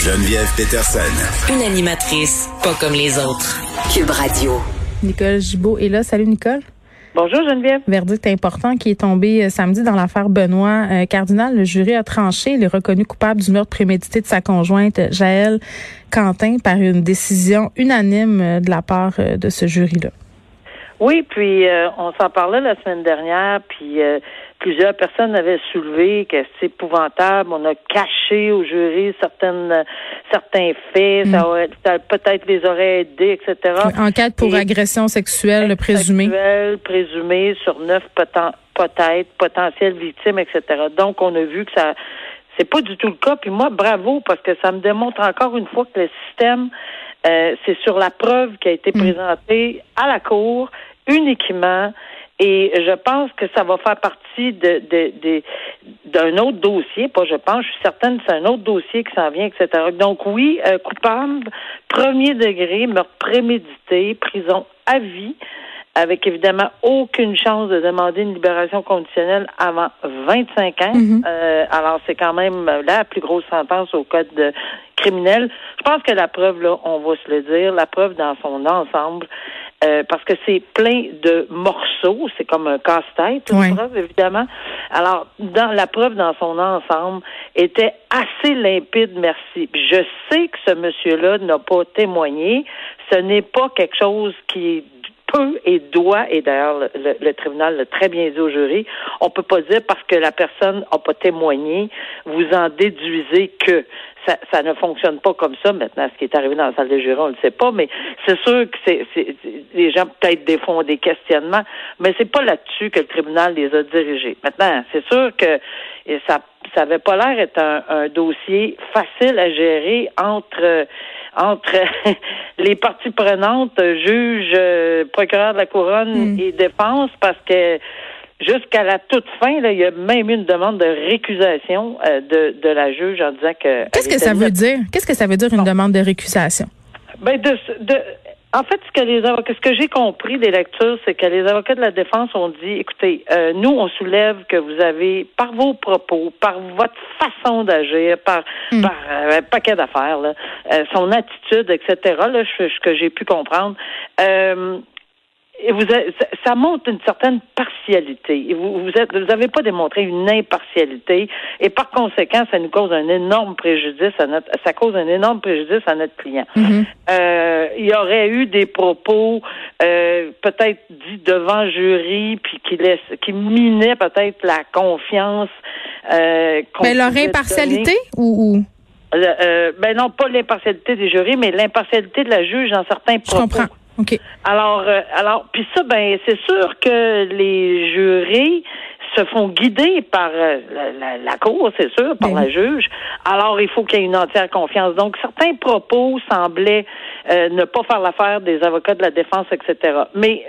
Geneviève Peterson. Une animatrice pas comme les autres. Cube Radio. Nicole Gibault est là. Salut Nicole. Bonjour Geneviève. Verdict important qui est tombé euh, samedi dans l'affaire Benoît euh, Cardinal. Le jury a tranché. Il est reconnu coupable du meurtre prémédité de sa conjointe Jaël Quentin par une décision unanime euh, de la part de ce jury-là. Oui, puis on s'en parlait la semaine dernière, puis plusieurs personnes avaient soulevé que c'est épouvantable. On a caché au jury certaines, certains faits. Ça, mm. peut-être les aurait aidés, etc. Enquête pour agression sexuelle présumée. Sexuelle présumée sur neuf peut-être potentielles victimes, etc. Donc, on a vu que ça, c'est pas du tout le cas. Puis moi, bravo, parce que ça me démontre encore une fois que le système, euh, c'est sur la preuve qui a été mm. présentée à la cour uniquement et je pense que ça va faire partie de, d'un autre dossier, pas je pense, je suis certaine que c'est un autre dossier qui s'en vient, etc. Donc oui, euh, coupable, premier degré, meurtre prémédité, prison à vie, avec évidemment aucune chance de demander une libération conditionnelle avant 25 ans. Mm-hmm. Euh, alors c'est quand même la plus grosse sentence au code criminel. Je pense que la preuve, là, on va se le dire, la preuve dans son ensemble, euh, parce que c'est plein de morceaux, c'est comme un casse-tête, une preuve, évidemment. Alors, dans la preuve dans son ensemble était assez limpide, merci. Je sais que ce monsieur-là n'a pas témoigné. Ce n'est pas quelque chose qui peut et doit, et d'ailleurs le, tribunal l'a très bien dit au jury, on peut pas dire parce que la personne n'a pas témoigné, vous en déduisez que ça, ça, ne fonctionne pas comme ça. Maintenant, ce qui est arrivé dans la salle de jury, on ne le sait pas, mais c'est sûr que c'est, les gens peut-être des font des questionnements, mais c'est pas là-dessus que le tribunal les a dirigés. Maintenant, c'est sûr que ça ça avait pas l'air d'être un, dossier facile à gérer entre entre les parties prenantes, juge, euh, procureur de la couronne hmm. et défense, parce que jusqu'à la toute fin, là, il y a même eu une demande de récusation euh, de, de la juge en disant que. Qu'est-ce que ça veut dire? Qu'est-ce que ça veut dire une demande de récusation? Ben de, de, en fait, ce que les avocats, ce que j'ai compris des lectures, c'est que les avocats de la défense ont dit, écoutez, euh, nous, on soulève que vous avez, par vos propos, par votre façon d'agir, par, hmm. par euh, un paquet d'affaires, euh, son attitude, etc. Là, ce que j'ai pu comprendre, vous ça montre une certaine partialité. Vous vous êtes, vous avez pas démontré une impartialité, et par conséquent, ça nous cause un énorme préjudice à notre, ça cause un énorme préjudice à notre client. Mm-hmm. euh, il y aurait eu des propos euh, peut-être dits devant jury, puis qui laisse, qui minaient peut-être la confiance. Euh, Mais leur impartialité ou, ou? Euh, euh, ben non, pas l'impartialité des jurys, mais l'impartialité de la juge dans certains propos. Je comprends. Alors, euh, alors, puis ça, ben, c'est sûr que les jurés se font guider par euh, la, cour, c'est sûr, par ben la juge. Alors, il faut qu'il y ait une entière confiance. Donc, certains propos semblaient euh, ne pas faire l'affaire des avocats de la défense, etc. Mais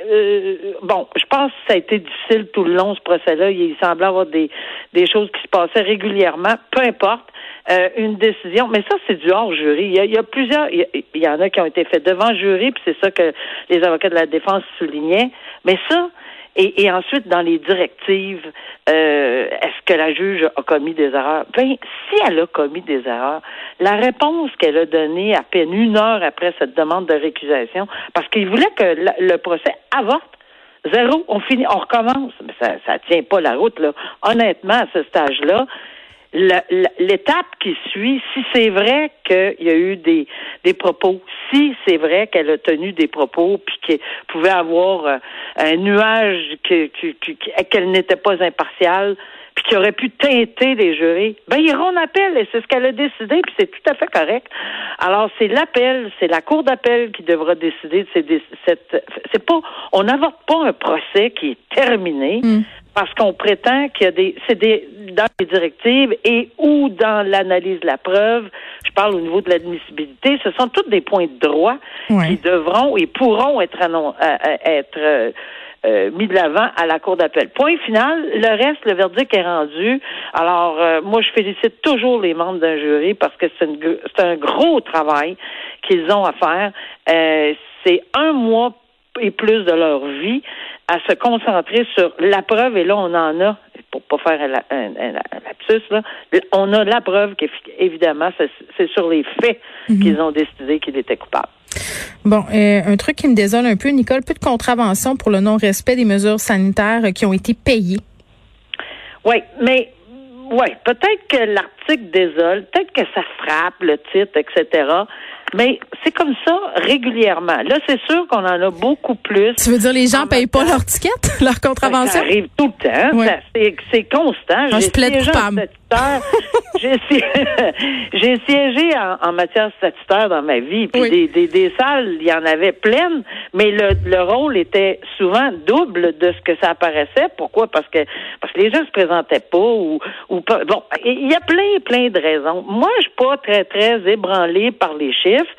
bon, je pense que ça a été difficile tout le long ce procès-là. Il semblait avoir des des choses qui se passaient régulièrement. Peu importe. Euh, une décision. Mais ça, c'est du hors-jury. Il y, a, plusieurs, il y, en a qui ont été faits devant jury, puis c'est ça que les avocats de la défense soulignaient. Mais ça, et, et ensuite, dans les directives, euh, est-ce que la juge a commis des erreurs? Ben, si elle a commis des erreurs, la réponse qu'elle a donnée à peine une heure après cette demande de récusation, parce qu'il voulait que le procès avorte, Zéro, on finit, on recommence. Ça, ça tient pas la route, là. Honnêtement, à ce stage-là, l'étape qui suit, si c'est vrai qu'il y a eu des, propos, si c'est vrai qu'elle a tenu des propos, puis qu'elle pouvait avoir euh, un nuage qu'elle n'était pas impartiale, puis qui aurait pu teinter les jurés, ben ils iront en appel et c'est ce qu'elle a décidé, puis c'est tout à fait correct. Alors c'est l'appel, c'est la cour d'appel qui devra décider de cette. C'est pas, on n'avorte pas un procès qui est terminé. Hmm parce qu'on prétend qu'il y a des, c'est des, dans les directives et ou dans l'analyse de la preuve, je parle au niveau de l'admissibilité, ce sont tous des points de droit qui devront et pourront être, euh, euh, être euh, mis de l'avant à la Cour d'appel. Point final, le reste, le verdict est rendu. Alors, moi, je félicite toujours les membres d'un jury parce que c'est, c'est un gros travail qu'ils ont à faire. c'est un mois et plus de leur vie à se concentrer sur la preuve, et là, on en a pour pas faire un, un, lapsus, là, on a la preuve qu'évidemment, c'est sur les faits mhm. qu'ils ont décidé qu'il était coupable. Bon, euh, un truc qui me désole un peu, Nicole, plus de contraventions pour le non-respect des mesures sanitaires qui ont été payées. Oui, mais oui, peut-être que l'article désole, peut-être que ça frappe le titre, etc. Mais c'est comme ça régulièrement. Là, c'est sûr qu'on en a beaucoup plus. Tu veux dire les gens payent pas leur ticket, leur contravention? Ça arrive tout le temps. C'est constant. Moi, je plaide coupable. J'ai siégé en, en, matière statutaire dans ma vie. Puis des, des, des, salles, il y en avait pleines, mais le, le rôle était souvent double de ce que ça apparaissait. Pourquoi? Parce que parce que les gens se présentaient pas ou, ou pas. Bon, il y a plein, plein de raisons. Moi, je suis pas très, très ébranlée par les chiffres.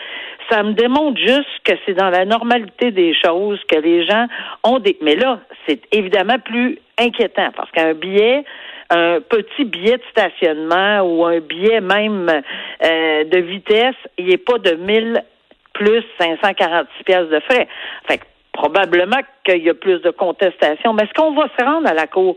Ça me démontre juste que c'est dans la normalité des choses que les gens ont des. Mais là, c'est évidemment plus inquiétant parce qu'un billet, un petit billet de stationnement ou un billet même euh, de vitesse, il n'est pas de 1000 plus 546 pièces de frais. Fait probablement qu'il y a plus de contestations. Mais est-ce qu'on va se rendre à la cour?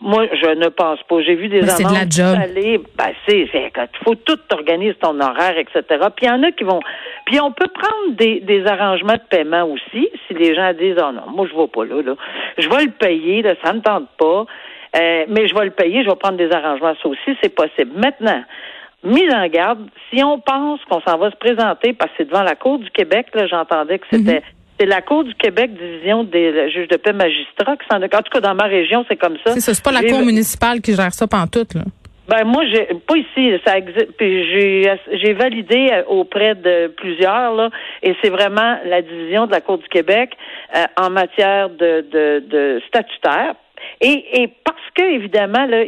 Moi, je ne pense pas. J'ai vu des C'est de la job. Aller, ben, c'est, il faut tout organiser ton horaire, etc. Puis il y en a qui vont. Puis on peut prendre des, des arrangements de paiement aussi, si les gens disent oh non, moi je vais pas là, là. Je vais le payer, là, ça ne tente pas. Euh, mais je vais le payer, je vais prendre des arrangements, ça aussi, c'est possible. Maintenant, mise en garde, si on pense qu'on s'en va se présenter, parce que c'est devant la Cour du Québec, là, j'entendais que c'était mhm. C'est la Cour du Québec, division des juges de paix magistrats qui s'en En tout cas, dans ma région, c'est comme ça. C'est ça, c'est pas la Cour municipale qui gère ça pantoute, là. Ben moi, j'ai pas ici, ça existe. Puis j'ai j'ai validé euh, auprès de plusieurs là, et c'est vraiment la division de la Cour du Québec euh, en matière de, de, de statutaire. Et, et parce que, évidemment, là,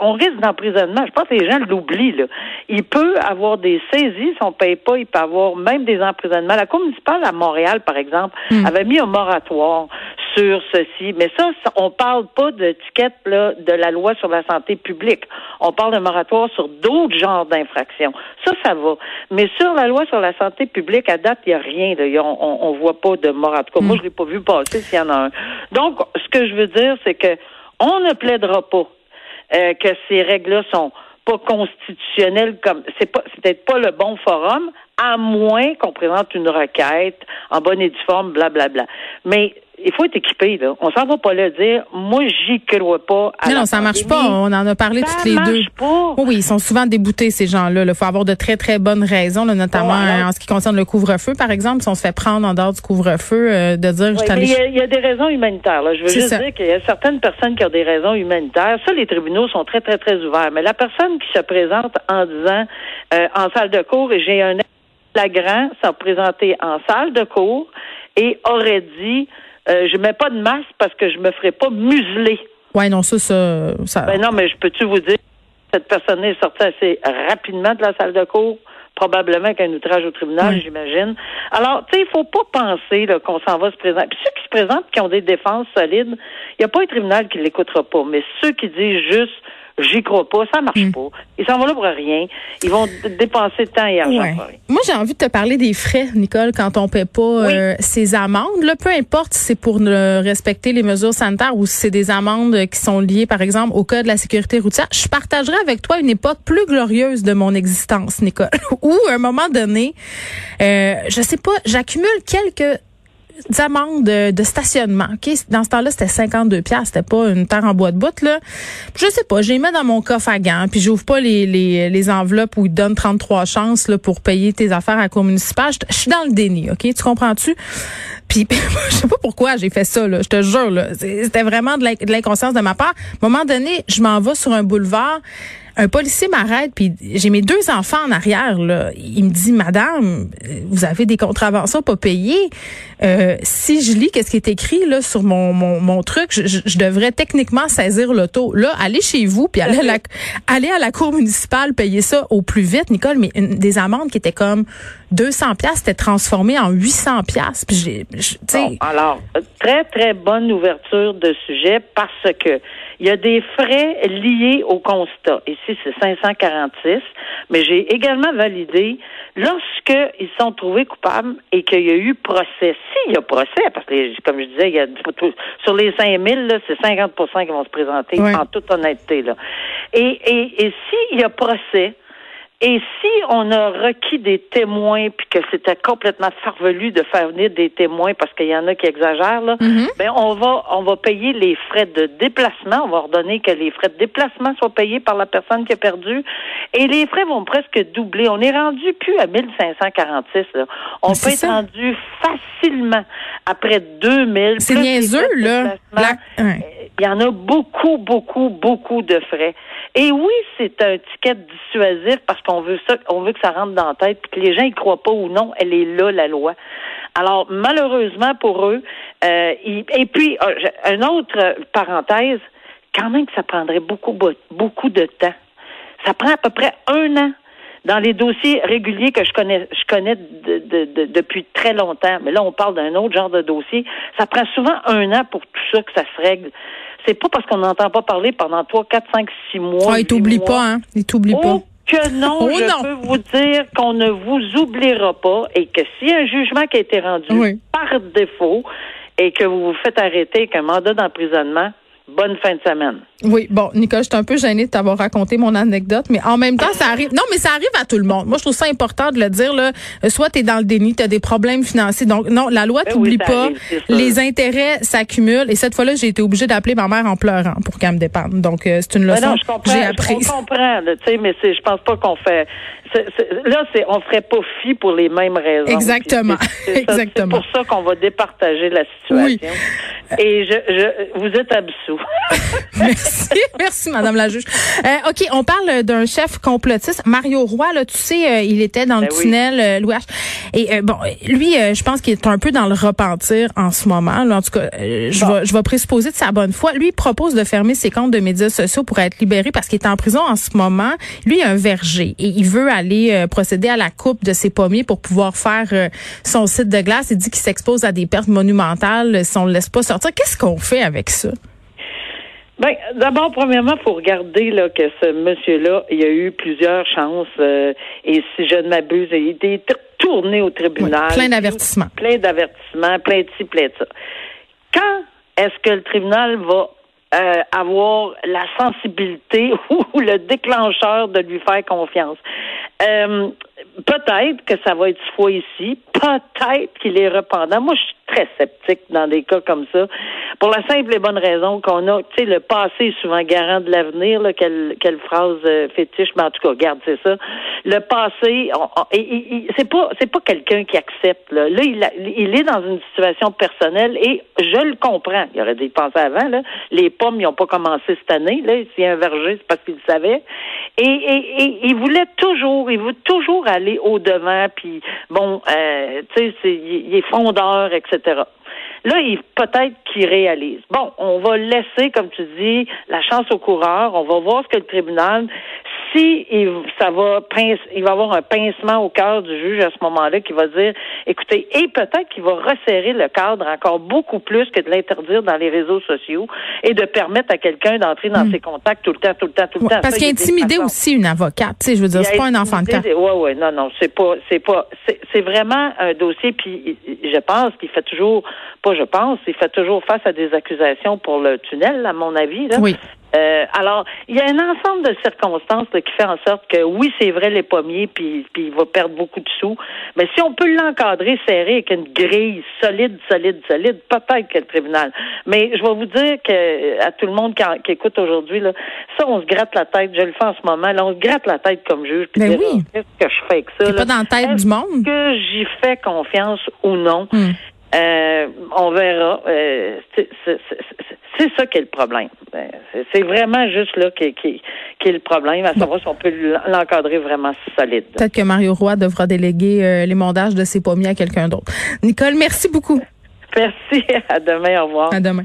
on risque d'emprisonnement. Je pense que les gens l'oublient. Là. Il peut avoir des saisies si on ne paye pas. Il peut avoir même des emprisonnements. La Cour municipale à Montréal, par exemple, hmm. avait mis un moratoire sur ceci. Mais ça, on parle pas de là, de la loi sur la santé publique. On parle de moratoire sur d'autres genres d'infractions. Ça, ça va. Mais sur la loi sur la santé publique, à date, il n'y a rien. Là. On, ne voit pas de moratoire. Moi, hmm. je l'ai pas vu passer s'il y en a un. Donc, ce que je veux dire, c'est que on ne plaidera pas euh, que ces règles-là sont pas constitutionnelles comme c'est pas c'est peut-être pas le bon forum, à moins qu'on présente une requête en bonne et due forme, blablabla. Mais il faut être équipé, là. On s'en va pas le dire. Moi, j'y crois pas. non, non, ça marche pas. On en a parlé toutes les deux. Pas. oui, ils sont souvent déboutés, ces gens-là. Il faut avoir de très, très bonnes raisons, notamment en ce qui concerne le couvre-feu, par exemple. Si on se fait prendre en dehors du couvre-feu, euh, de dire... il, y a, des raisons humanitaires. Là. Je veux juste dire qu'il y a certaines personnes qui ont des raisons humanitaires. Ça, les tribunaux sont très, très, très ouverts. Mais la personne qui se présente en disant euh, en salle de cours, et j'ai un flagrant, s'est présenté en salle de cours et aurait dit euh, je mets pas de masque parce que je me ferai pas museler. Ouais, non, ça, ça. ça... Ben non, mais je peux-tu vous dire, cette personne est sortie assez rapidement de la salle de cours, probablement avec un outrage au tribunal, j'imagine. Alors, tu sais, il faut pas penser qu'on s'en va se présenter. Puis ceux qui se présentent, qui ont des défenses solides, il n'y a pas un tribunal qui l'écoutera pas. Mais ceux qui disent juste J'y crois pas, ça marche hmm. pas. Ils s'en vont là pour rien. Ils vont dépenser temps et argent Moi, j'ai envie de te parler des frais, Nicole, quand on paie pas euh, ces amendes. Là, peu importe si c'est pour ne respecter les mesures sanitaires ou si c'est des amendes qui sont liées, par exemple, au code de la sécurité routière. Je partagerai avec toi une époque plus glorieuse de mon existence, Nicole, où à un moment donné, euh, je sais pas, j'accumule quelques d'amende de, stationnement. Okay? Dans ce temps-là, c'était 52 pièces, c'était pas une terre en bois de bout là. Je sais pas, les mets dans mon coffre à gants, puis j'ouvre pas les, les, les enveloppes où ils donnent 33 chances là, pour payer tes affaires à la cour municipale. Je suis dans le déni, OK? Tu comprends-tu? Puis je sais pas pourquoi j'ai fait ça là, je te jure là, c'était vraiment de l'inconscience de ma part. À un moment donné, je m'en vais sur un boulevard, un policier m'arrête, puis j'ai mes deux enfants en arrière. Là. Il me dit, Madame, vous avez des contraventions pas payées. Euh, si je lis qu'est-ce qui est écrit là sur mon, mon, mon truc, je, je, devrais techniquement saisir l'auto. Là, allez chez vous, puis allez à, la, allez à la cour municipale, payer ça au plus vite, Nicole. Mais des amendes qui étaient comme 200 pièces, c'était transformé en 800 pièces. Puis j'ai, bon, alors très très bonne ouverture de sujet parce que il y a des frais liés au constat. Ici, c'est 546. Mais j'ai également validé lorsqu'ils sont trouvés coupables et qu'il y a eu procès. S'il y a procès, parce que, comme je disais, il y a, sur les 5000, là, c'est 50% qui vont se présenter, en toute honnêteté. Là. Et, et, et s'il y a procès, et si on a requis des témoins puis que c'était complètement farvelu de faire venir des témoins parce qu'il y en a qui exagèrent là, mhm. ben on va on va payer les frais de déplacement, on va ordonner que les frais de déplacement soient payés par la personne qui a perdu et les frais vont presque doubler. On est rendu plus à 1546 là. On peut être rendu facilement après 2000. C'est niaiseux là. Il y en a beaucoup beaucoup beaucoup de frais. Et oui, c'est un ticket dissuasif parce qu'on veut ça, on veut que ça rentre dans la tête, puis que les gens y croient pas ou non, elle est là, la loi. Alors, malheureusement pour eux, euh, et puis, euh, une autre parenthèse, quand même que ça prendrait beaucoup, beaucoup de temps. Ça prend à peu près un an dans les dossiers réguliers que je connais, je connais de, depuis très longtemps. Mais là, on parle d'un autre genre de dossier. Ça prend souvent un an pour tout ça que ça se règle c'est pas parce qu'on n'entend pas parler pendant 3, 4, 5, 6 mois. Ah, il t'oublie pas, hein? Il t'oublie pas. Oh, que non, oh, je peux vous dire qu'on ne vous oubliera pas et que s'il y a un jugement qui a été rendu par défaut et que vous vous faites arrêter avec un mandat d'emprisonnement, bonne fin de semaine. Oui, bon, Nicole, je suis un peu gênée de t'avoir raconté mon anecdote, mais en même temps, ça arrive. Non, mais ça arrive à tout le monde. Moi, je trouve ça important de le dire. Là, soit tu es dans le déni, tu as des problèmes financiers. Donc, non, la loi ben t'oublie pas. les intérêts s'accumulent. Et cette fois-là, j'ai été obligée d'appeler ma mère en pleurant pour qu'elle me dépanne. Donc, euh, c'est une ben leçon que j'ai apprise. Je comprends, tu sais, mais je pense pas qu'on fait là, c'est on ferait pas fi pour les mêmes raisons. Exactement. C'est pour ça qu'on va départager la situation. Et je, je, vous êtes absous. merci, merci, Madame la juge. Euh, ok, on parle d'un chef complotiste, Mario Roy. Là, tu sais, euh, il était dans le ben tunnel euh, Louis Et euh, bon, lui, je pense qu'il est un peu dans le repentir en ce moment. Là, en tout cas, je vais, je vais présupposer de sa bonne foi. Lui, il propose de fermer ses comptes de médias sociaux pour être libéré parce qu'il est en prison en ce moment. Lui, il a un verger et il veut aller euh, procéder à la coupe de ses pommiers pour pouvoir faire euh, son site de glace. Il dit qu'il s'expose à des pertes monumentales si on le laisse pas sortir. Qu'est-ce qu'on fait avec ça? Ben, d'abord, premièrement, il faut regarder là, que ce monsieur-là, il a eu plusieurs chances euh, et si je ne m'abuse, il a été tourné au tribunal. plein d'avertissements. Plein d'avertissements, plein de ci, plein de ça. Quand est-ce que le tribunal va euh, avoir la sensibilité ou le déclencheur de lui faire confiance? Euh, peut-être que ça va être fois ici, peut-être qu'il est rependant. Moi, je suis très sceptique dans des cas comme ça, pour la simple et bonne raison qu'on a, tu sais, le passé est souvent garant de l'avenir, là, quelle, phrase euh, fétiche, mais en tout cas, regarde, c'est ça. Le passé, c'est pas, c'est pas quelqu'un qui accepte. Là, là il, est dans une situation personnelle et je le comprends. Il aurait dû penser avant. Là. Les pommes, ils n'ont pas commencé cette année. Là, s'il y a un verger, c'est parce qu'il le savait. Et, il voulait toujours, il veut toujours aller au devant. Puis bon, euh, tu sais, il est fondeur, etc. Là, il peut-être qu'il réalise. Bon, on va laisser, comme tu dis, la chance au coureur. On va voir ce que le tribunal, si ça va il va avoir un pincement au cœur du juge à ce moment-là qui va dire, écoutez, et peut-être qu'il va resserrer le cadre encore beaucoup plus que de l'interdire dans les réseaux sociaux et de permettre à quelqu'un d'entrer dans hmm. ses contacts tout le temps, tout le temps, tout le temps. Parce intimidé aussi une avocate, tu sais, je veux dire, c'est pas un enfant de cas. Oui, oui, non, non, c'est pas, c'est pas, c'est vraiment un dossier, puis je pense qu'il fait toujours, pas je pense, il fait toujours face à des accusations pour le tunnel, à mon avis, là. Oui. Euh, alors, il y a un ensemble de circonstances qui fait en sorte que oui, c'est vrai les pommiers, puis, puis il va perdre beaucoup de sous. Mais si on peut l'encadrer serré avec une grille solide, solide, solide, peut-être que le tribunal. Mais je vais vous dire que à tout le monde qui, écoute aujourd'hui, là, ça, on se gratte la tête. Je le fais en ce moment. Là, on se gratte la tête comme juge. Mais oui. Qu'est-ce que je fais avec ça? pas dans la tête du monde? Que j'y fais confiance ou non? Hmm. Euh, on verra. Euh, c'est ça qui est le problème. Euh, c'est vraiment juste là qui, qui, qui, est le problème, à savoir si on peut l'encadrer vraiment solide. Peut-être que Mario Roy devra déléguer les mondages de ses pommiers à quelqu'un d'autre. Nicole, merci beaucoup. Merci. À demain. Au revoir. À demain.